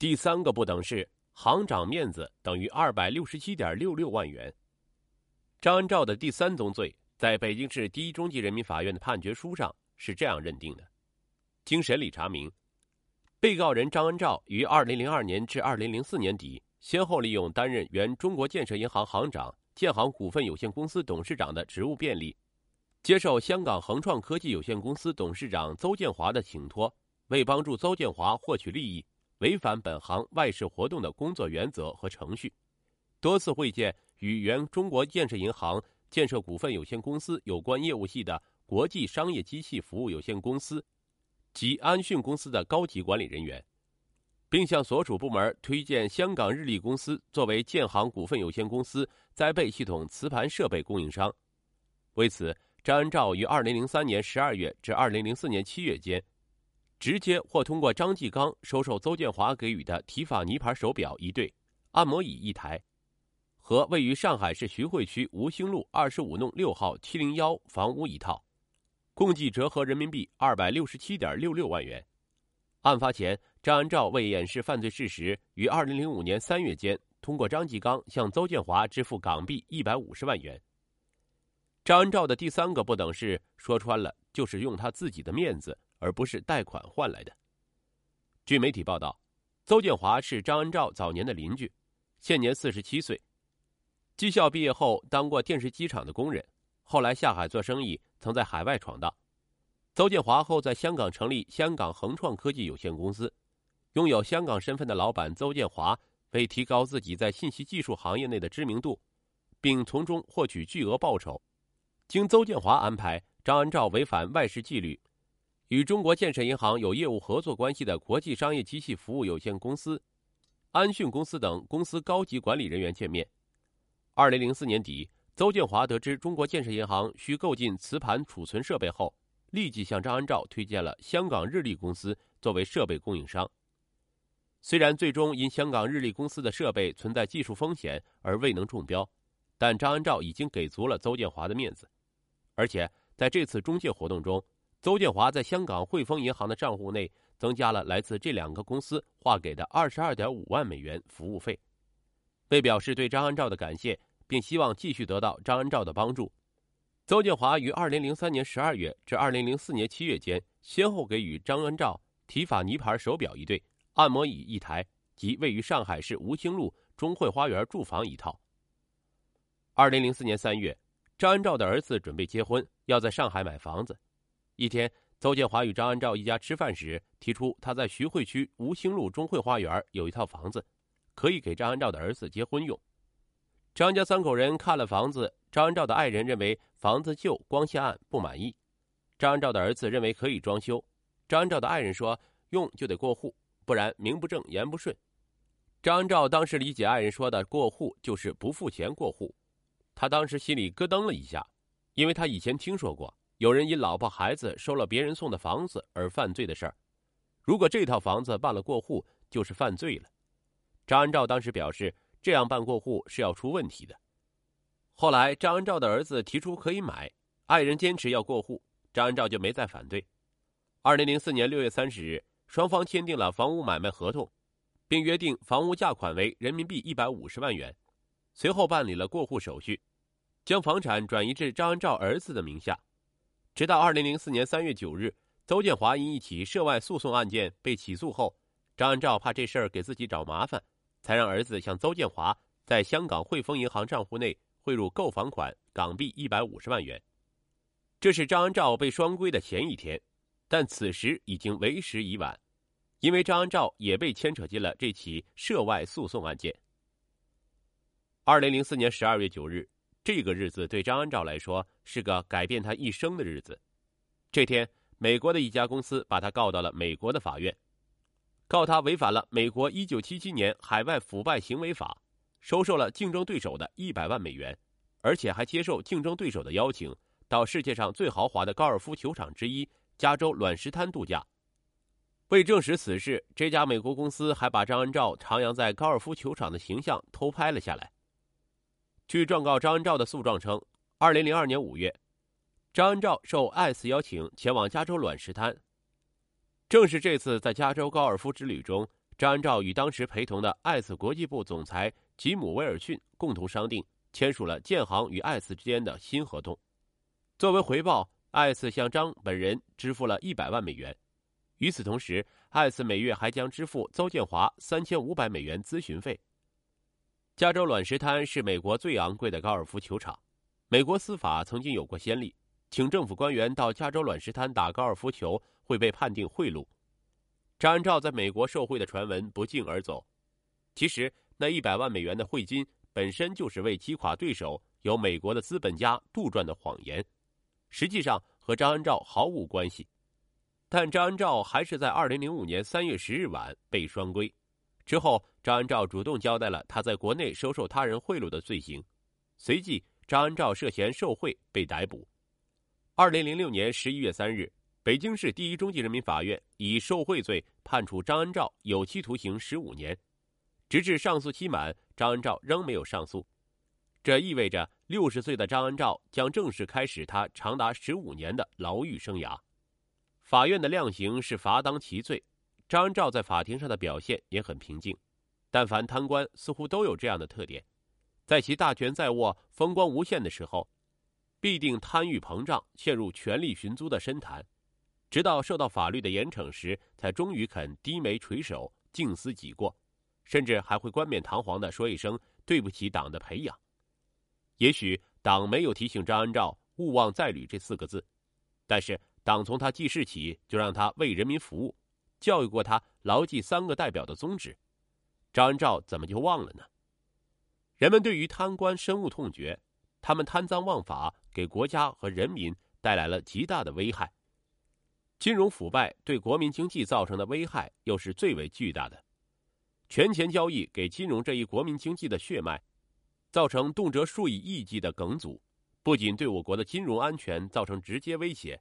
第三个不等式，行长面子等于二百六十七点六六万元。张恩照的第三宗罪，在北京市第一中级人民法院的判决书上是这样认定的：经审理查明，被告人张恩照于二零零二年至二零零四年底，先后利用担任原中国建设银行行长、建行股份有限公司董事长的职务便利，接受香港恒创科技有限公司董事长邹建华的请托，为帮助邹建华获取利益。违反本行外事活动的工作原则和程序，多次会见与原中国建设银行建设股份有限公司有关业务系的国际商业机器服务有限公司及安讯公司的高级管理人员，并向所属部门推荐香港日立公司作为建行股份有限公司灾备系统磁盘设备供应商。为此，张恩照于二零零三年十二月至二零零四年七月间。直接或通过张继刚收受邹建华给予的提法尼牌手表一对，按摩椅一台，和位于上海市徐汇区吴兴路二十五弄六号七零幺房屋一套，共计折合人民币二百六十七点六六万元。案发前，张安照为掩饰犯罪事实，于二零零五年三月间通过张继刚向邹建华支付港币一百五十万元。张安照的第三个不等式，说穿了就是用他自己的面子。而不是贷款换来的。据媒体报道，邹建华是张恩照早年的邻居，现年四十七岁。技校毕业后当过电视机厂的工人，后来下海做生意，曾在海外闯荡。邹建华后在香港成立香港恒创科技有限公司，拥有香港身份的老板邹建华为提高自己在信息技术行业内的知名度，并从中获取巨额报酬，经邹建华安排，张恩照违反外事纪律。与中国建设银行有业务合作关系的国际商业机器服务有限公司、安讯公司等公司高级管理人员见面。二零零四年底，邹建华得知中国建设银行需购进磁盘储存设备后，立即向张安照推荐了香港日立公司作为设备供应商。虽然最终因香港日立公司的设备存在技术风险而未能中标，但张安照已经给足了邹建华的面子，而且在这次中介活动中。邹建华在香港汇丰银行的账户内增加了来自这两个公司划给的二十二点五万美元服务费。为表示对张安照的感谢，并希望继续得到张安照的帮助，邹建华于二零零三年十二月至二零零四年七月间，先后给予张安照提法尼牌手表一对、按摩椅一台及位于上海市吴兴路中汇花园住房一套。二零零四年三月，张安照的儿子准备结婚，要在上海买房子。一天，邹建华与张安照一家吃饭时，提出他在徐汇区吴兴路中汇花园有一套房子，可以给张安照的儿子结婚用。张家三口人看了房子，张安照的爱人认为房子旧、光线暗，不满意；张安照的儿子认为可以装修。张安照的爱人说：“用就得过户，不然名不正言不顺。”张安照当时理解爱人说的“过户”就是不付钱过户，他当时心里咯噔了一下，因为他以前听说过。有人因老婆孩子收了别人送的房子而犯罪的事儿，如果这套房子办了过户，就是犯罪了。张安照当时表示，这样办过户是要出问题的。后来，张安照的儿子提出可以买，爱人坚持要过户，张安照就没再反对。二零零四年六月三十日，双方签订了房屋买卖合同，并约定房屋价款为人民币一百五十万元。随后办理了过户手续，将房产转移至张安照儿子的名下。直到二零零四年三月九日，邹建华因一起涉外诉讼案件被起诉后，张安照怕这事儿给自己找麻烦，才让儿子向邹建华在香港汇丰银行账户内汇入购房款港币一百五十万元。这是张安照被双规的前一天，但此时已经为时已晚，因为张安照也被牵扯进了这起涉外诉讼案件。二零零四年十二月九日。这个日子对张安照来说是个改变他一生的日子。这天，美国的一家公司把他告到了美国的法院，告他违反了美国一九七七年海外腐败行为法，收受了竞争对手的一百万美元，而且还接受竞争对手的邀请，到世界上最豪华的高尔夫球场之一加州卵石滩度假。为证实此事，这家美国公司还把张安照徜徉在高尔夫球场的形象偷拍了下来。据状告张恩照的诉状称，二零零二年五月，张恩照受艾斯邀请前往加州卵石滩。正是这次在加州高尔夫之旅中，张安照与当时陪同的艾斯国际部总裁吉姆·威尔逊共同商定，签署了建行与艾斯之间的新合同。作为回报，艾斯向张本人支付了一百万美元。与此同时，艾斯每月还将支付邹建华三千五百美元咨询费。加州卵石滩是美国最昂贵的高尔夫球场。美国司法曾经有过先例，请政府官员到加州卵石滩打高尔夫球会被判定贿赂。张安照在美国受贿的传闻不胫而走，其实那一百万美元的贿金本身就是为击垮对手由美国的资本家杜撰的谎言，实际上和张安照毫无关系。但张安照还是在二零零五年三月十日晚被双规，之后张安照主动交代了他在国内收受他人贿赂的罪行，随即张安照涉嫌受贿被逮捕。二零零六年十一月三日。北京市第一中级人民法院以受贿罪判处张恩照有期徒刑十五年，直至上诉期满，张恩照仍没有上诉。这意味着六十岁的张恩照将正式开始他长达十五年的牢狱生涯。法院的量刑是罚当其罪，张恩照在法庭上的表现也很平静。但凡贪官似乎都有这样的特点，在其大权在握、风光无限的时候，必定贪欲膨胀，陷入权力寻租的深潭。直到受到法律的严惩时，才终于肯低眉垂首、静思己过，甚至还会冠冕堂皇的说一声“对不起党的培养”。也许党没有提醒张安照“勿忘再履”这四个字，但是党从他记事起就让他为人民服务，教育过他牢记“三个代表”的宗旨。张安照怎么就忘了呢？人们对于贪官深恶痛绝，他们贪赃枉法，给国家和人民带来了极大的危害。金融腐败对国民经济造成的危害又是最为巨大的。权钱交易给金融这一国民经济的血脉，造成动辄数以亿计的梗阻，不仅对我国的金融安全造成直接威胁，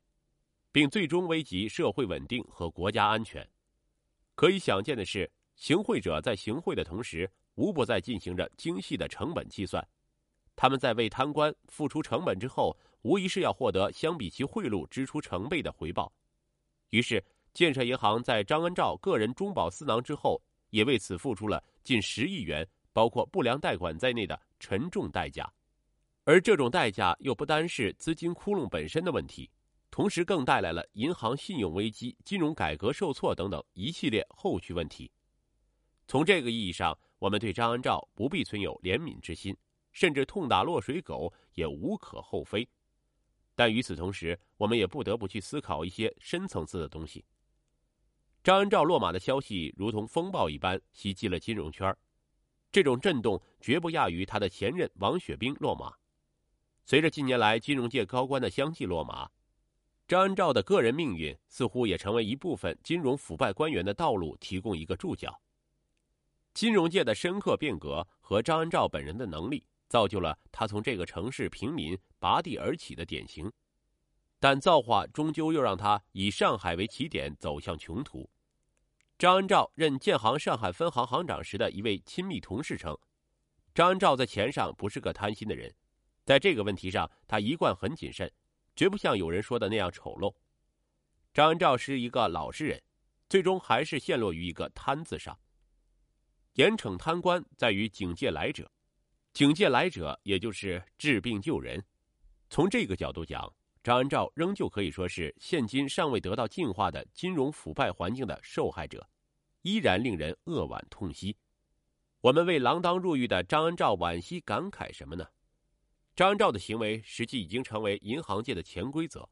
并最终危及社会稳定和国家安全。可以想见的是，行贿者在行贿的同时，无不在进行着精细的成本计算。他们在为贪官付出成本之后，无疑是要获得相比其贿赂支出成倍的回报。于是，建设银行在张恩照个人中饱私囊之后，也为此付出了近十亿元，包括不良贷款在内的沉重代价。而这种代价又不单是资金窟窿本身的问题，同时更带来了银行信用危机、金融改革受挫等等一系列后续问题。从这个意义上，我们对张恩照不必存有怜悯之心，甚至痛打落水狗也无可厚非。但与此同时，我们也不得不去思考一些深层次的东西。张恩照落马的消息如同风暴一般袭击了金融圈，这种震动绝不亚于他的前任王雪冰落马。随着近年来金融界高官的相继落马，张恩照的个人命运似乎也成为一部分金融腐败官员的道路提供一个注脚。金融界的深刻变革和张恩照本人的能力。造就了他从这个城市平民拔地而起的典型，但造化终究又让他以上海为起点走向穷途。张恩照任建行上海分行行长时的一位亲密同事称，张恩照在钱上不是个贪心的人，在这个问题上他一贯很谨慎，绝不像有人说的那样丑陋。张恩照是一个老实人，最终还是陷落于一个贪字上。严惩贪官在于警戒来者。警戒来者，也就是治病救人。从这个角度讲，张安照仍旧可以说是现今尚未得到净化的金融腐败环境的受害者，依然令人扼腕痛惜。我们为锒铛入狱的张安照惋惜感慨什么呢？张安照的行为实际已经成为银行界的潜规则：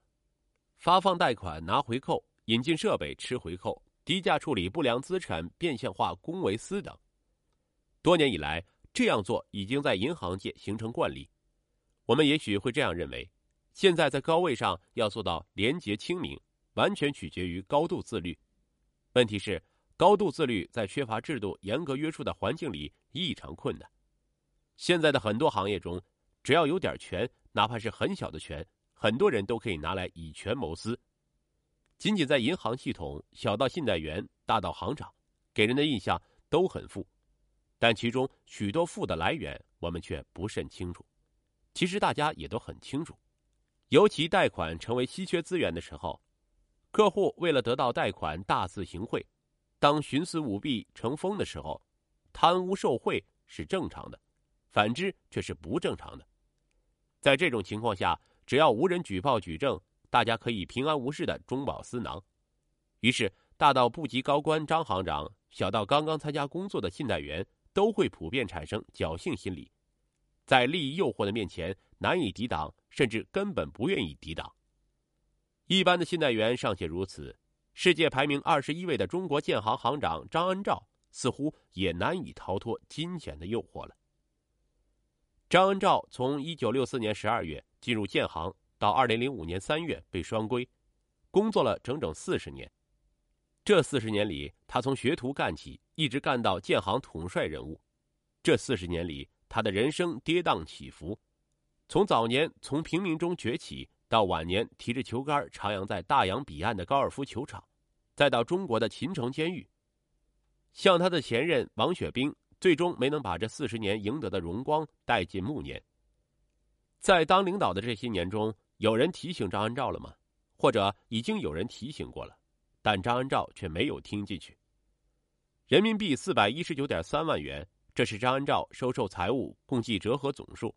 发放贷款拿回扣，引进设备吃回扣，低价处理不良资产变相化公为私等。多年以来。这样做已经在银行界形成惯例，我们也许会这样认为：现在在高位上要做到廉洁清明，完全取决于高度自律。问题是，高度自律在缺乏制度严格约束的环境里异常困难。现在的很多行业中，只要有点权，哪怕是很小的权，很多人都可以拿来以权谋私。仅仅在银行系统，小到信贷员，大到行长，给人的印象都很富。但其中许多富的来源，我们却不甚清楚。其实大家也都很清楚，尤其贷款成为稀缺资源的时候，客户为了得到贷款大肆行贿，当徇私舞弊成风的时候，贪污受贿是正常的，反之却是不正常的。在这种情况下，只要无人举报举证，大家可以平安无事的中饱私囊。于是，大到部级高官张行长，小到刚刚参加工作的信贷员，都会普遍产生侥幸心理，在利益诱惑的面前难以抵挡，甚至根本不愿意抵挡。一般的信贷员尚且如此，世界排名二十一位的中国建行行长张恩兆似乎也难以逃脱金钱的诱惑了。张恩兆从一九六四年十二月进入建行，到二零零五年三月被双规，工作了整整四十年。这四十年里，他从学徒干起，一直干到建行统帅人物。这四十年里，他的人生跌宕起伏，从早年从平民中崛起。到晚年提着球杆徜徉在大洋彼岸的高尔夫球场，再到中国的秦城监狱，像他的前任王雪冰，最终没能把这四十年赢得的荣光带进暮年。在当领导的这些年中，有人提醒张安照了吗？或者已经有人提醒过了，但张安照却没有听进去。人民币四百一十九点三万元，这是张安照收受财物共计折合总数。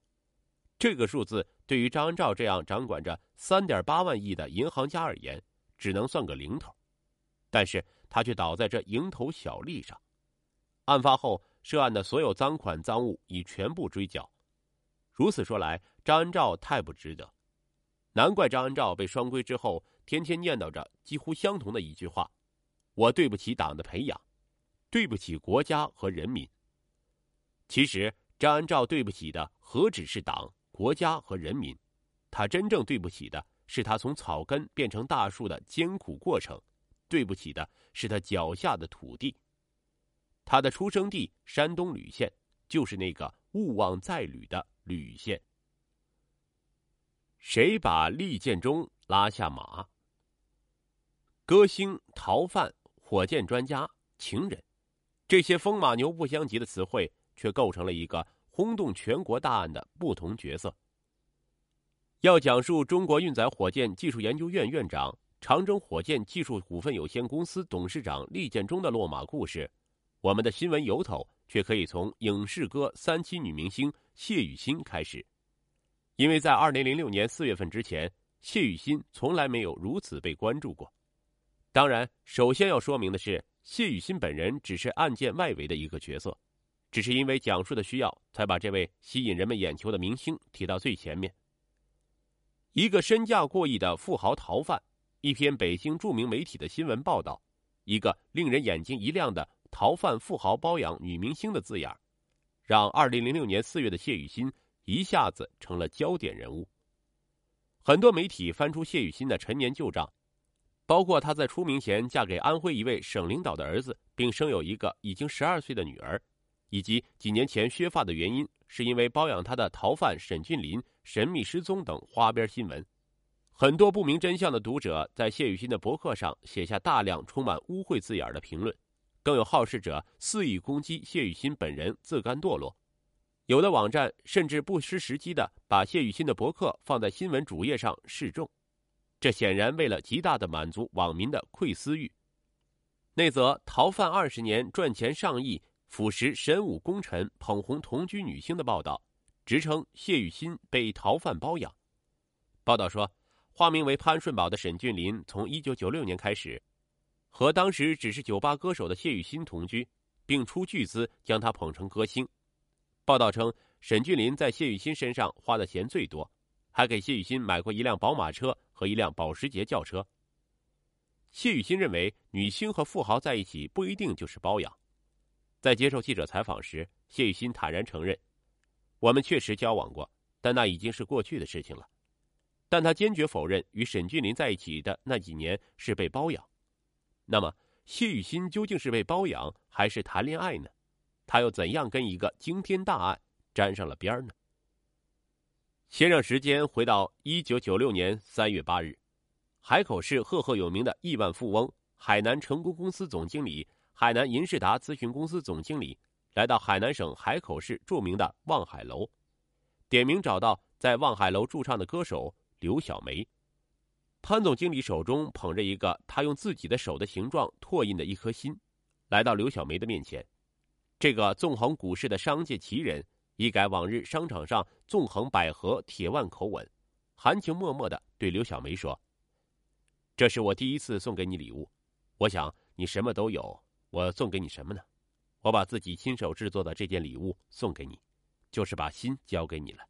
这个数字对于张恩照这样掌管着三点八万亿的银行家而言，只能算个零头，但是他却倒在这蝇头小利上。案发后，涉案的所有赃款赃物已全部追缴。如此说来，张恩照太不值得。难怪张恩照被双规之后，天天念叨着几乎相同的一句话：“我对不起党的培养，对不起国家和人民。”其实，张恩照对不起的何止是党？国家和人民，他真正对不起的是他从草根变成大树的艰苦过程，对不起的是他脚下的土地。他的出生地山东莒县，就是那个勿忘在吕的莒县。谁把利建中拉下马？歌星、逃犯、火箭专家、情人，这些风马牛不相及的词汇，却构成了一个。轰动全国大案的不同角色。要讲述中国运载火箭技术研究院院长、长征火箭技术股份有限公司董事长利建中的落马故事，我们的新闻由头却可以从影视歌三栖女明星谢雨欣开始。因为在二零零六年四月份之前，谢雨欣从来没有如此被关注过。当然，首先要说明的是，谢雨欣本人只是案件外围的一个角色。只是因为讲述的需要，才把这位吸引人们眼球的明星提到最前面。一个身价过亿的富豪逃犯，一篇北京著名媒体的新闻报道，一个令人眼睛一亮的逃犯富豪包养女明星的字眼让二零零六年四月的谢雨欣一下子成了焦点人物。很多媒体翻出谢雨欣的陈年旧账，包括她在出名前嫁给安徽一位省领导的儿子，并生有一个已经十二岁的女儿。以及几年前削发的原因，是因为包养她的逃犯沈俊林神秘失踪等花边新闻。很多不明真相的读者在谢雨欣的博客上写下大量充满污秽字眼的评论，更有好事者肆意攻击谢雨欣本人自甘堕落。有的网站甚至不失时机的把谢雨欣的博客放在新闻主页上示众，这显然为了极大的满足网民的窥私欲。那则逃犯二十年赚钱上亿。腐蚀神武功臣、捧红同居女星的报道，直称谢雨欣被逃犯包养。报道说，化名为潘顺宝的沈俊林，从一九九六年开始，和当时只是酒吧歌手的谢雨欣同居，并出巨资将她捧成歌星。报道称，沈俊林在谢雨欣身上花的钱最多，还给谢雨欣买过一辆宝马车和一辆保时捷轿车。谢雨欣认为，女星和富豪在一起不一定就是包养。在接受记者采访时，谢雨欣坦然承认：“我们确实交往过，但那已经是过去的事情了。”但他坚决否认与沈俊林在一起的那几年是被包养。那么，谢雨欣究竟是被包养还是谈恋爱呢？他又怎样跟一个惊天大案沾上了边儿呢？先让时间回到一九九六年三月八日，海口市赫赫有名的亿万富翁、海南成功公司总经理。海南银世达咨询公司总经理来到海南省海口市著名的望海楼，点名找到在望海楼驻唱的歌手刘小梅。潘总经理手中捧着一个他用自己的手的形状拓印的一颗心，来到刘小梅的面前。这个纵横股市的商界奇人，一改往日商场上纵横捭阖、铁腕口吻，含情脉脉的对刘小梅说：“这是我第一次送给你礼物，我想你什么都有，我送给你什么呢？我把自己亲手制作的这件礼物送给你，就是把心交给你了。”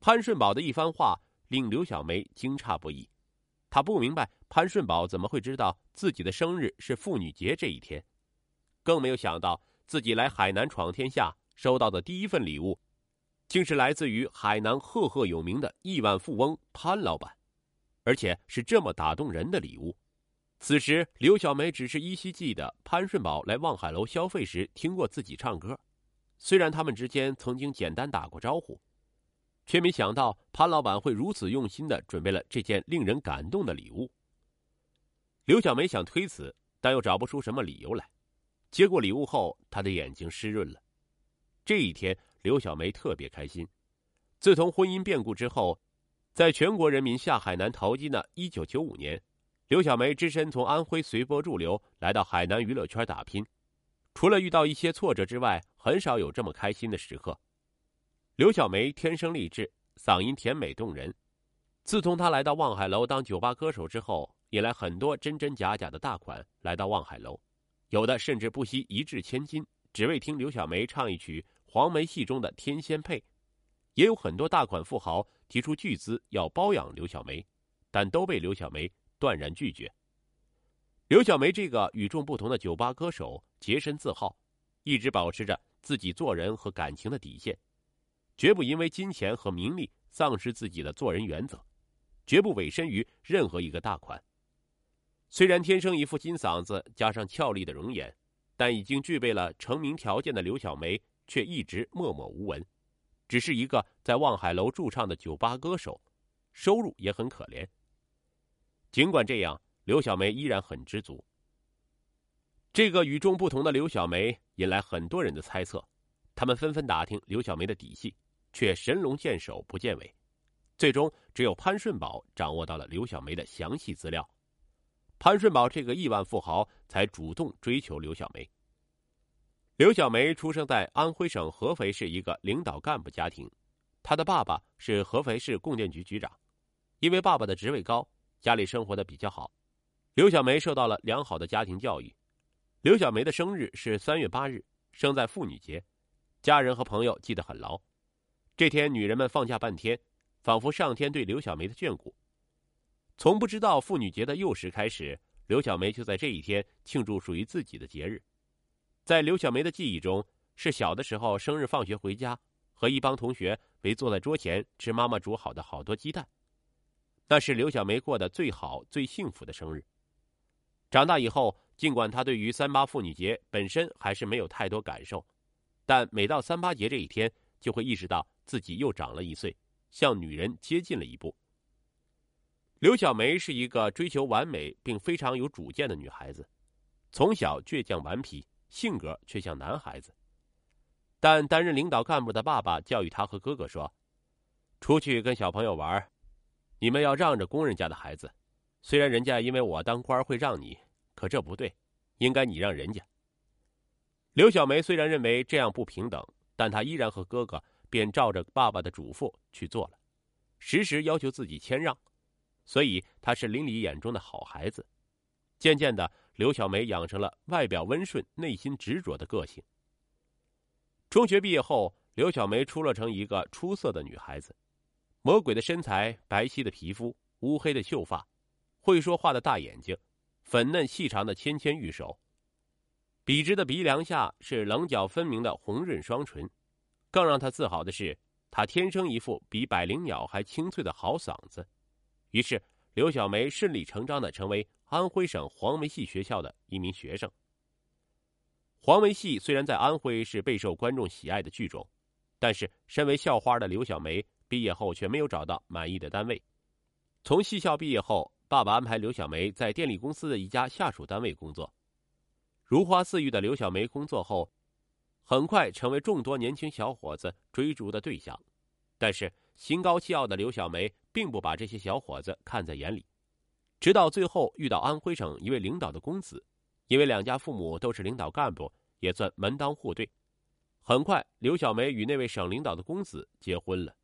潘顺宝的一番话令刘小梅惊诧不已，她不明白潘顺宝怎么会知道自己的生日是妇女节这一天。更没有想到，自己来海南闯天下收到的第一份礼物，竟是来自于海南赫赫有名的亿万富翁潘老板，而且是这么打动人的礼物。此时，刘小梅只是依稀记得潘顺宝来望海楼消费时听过自己唱歌，虽然他们之间曾经简单打过招呼，却没想到潘老板会如此用心的准备了这件令人感动的礼物。刘小梅想推辞，但又找不出什么理由来。接过礼物后，她的眼睛湿润了。这一天，刘小梅特别开心。自从婚姻变故之后，在全国人民下海南淘金的一九九五年，刘小梅只身从安徽随波逐流来到海南娱乐圈打拼。除了遇到一些挫折之外，很少有这么开心的时刻。刘小梅天生丽质，嗓音甜美动人。自从她来到望海楼当酒吧歌手之后，引来很多真真假假的大款来到望海楼。有的甚至不惜一掷千金，只为听刘小梅唱一曲黄梅戏中的《天仙配》；也有很多大款富豪提出巨资要包养刘小梅，但都被刘小梅断然拒绝。刘小梅这个与众不同的酒吧歌手，洁身自好，一直保持着自己做人和感情的底线，绝不因为金钱和名利丧失自己的做人原则，绝不委身于任何一个大款。虽然天生一副金嗓子，加上俏丽的容颜，但已经具备了成名条件的刘小梅却一直默默无闻，只是一个在望海楼驻唱的酒吧歌手，收入也很可怜。尽管这样，刘小梅依然很知足。这个与众不同的刘小梅引来很多人的猜测，他们纷纷打听刘小梅的底细，却神龙见首不见尾，最终只有潘顺宝掌握到了刘小梅的详细资料。潘顺宝这个亿万富豪才主动追求刘小梅。刘小梅出生在安徽省合肥市一个领导干部家庭，她的爸爸是合肥市供电局局长，因为爸爸的职位高，家里生活的比较好，刘小梅受到了良好的家庭教育。刘小梅的生日是三月八日，生在妇女节，家人和朋友记得很牢。这天，女人们放假半天，仿佛上天对刘小梅的眷顾。从不知道妇女节的幼时开始，刘小梅就在这一天庆祝属于自己的节日。在刘小梅的记忆中，是小的时候生日放学回家，和一帮同学围坐在桌前吃妈妈煮好的好多鸡蛋。那是刘小梅过得最好、最幸福的生日。长大以后，尽管她对于三八妇女节本身还是没有太多感受，但每到三八节这一天，就会意识到自己又长了一岁，向女人接近了一步。刘小梅是一个追求完美并非常有主见的女孩子，从小倔强顽皮，性格却像男孩子。但担任领导干部的爸爸教育她和哥哥说：“出去跟小朋友玩，你们要让着工人家的孩子。虽然人家因为我当官会让你，可这不对，应该你让人家。”刘小梅虽然认为这样不平等，但她依然和哥哥便照着爸爸的嘱咐去做了，时时要求自己谦让。所以，他是邻里眼中的好孩子。渐渐的，刘小梅养成了外表温顺、内心执着的个性。中学毕业后，刘小梅出落成一个出色的女孩子：魔鬼的身材、白皙的皮肤、乌黑的秀发、会说话的大眼睛、粉嫩细长的纤纤玉手。笔直的鼻梁下是棱角分明的红润双唇。更让他自豪的是，他天生一副比百灵鸟还清脆的好嗓子。于是，刘小梅顺理成章的成为安徽省黄梅戏学校的一名学生。黄梅戏虽然在安徽是备受观众喜爱的剧种，但是身为校花的刘小梅毕业后却没有找到满意的单位。从戏校毕业后，爸爸安排刘小梅在电力公司的一家下属单位工作。如花似玉的刘小梅工作后，很快成为众多年轻小伙子追逐的对象。但是，心高气傲的刘小梅并不把这些小伙子看在眼里，直到最后遇到安徽省一位领导的公子，因为两家父母都是领导干部，也算门当户对。很快，刘小梅与那位省领导的公子结婚了。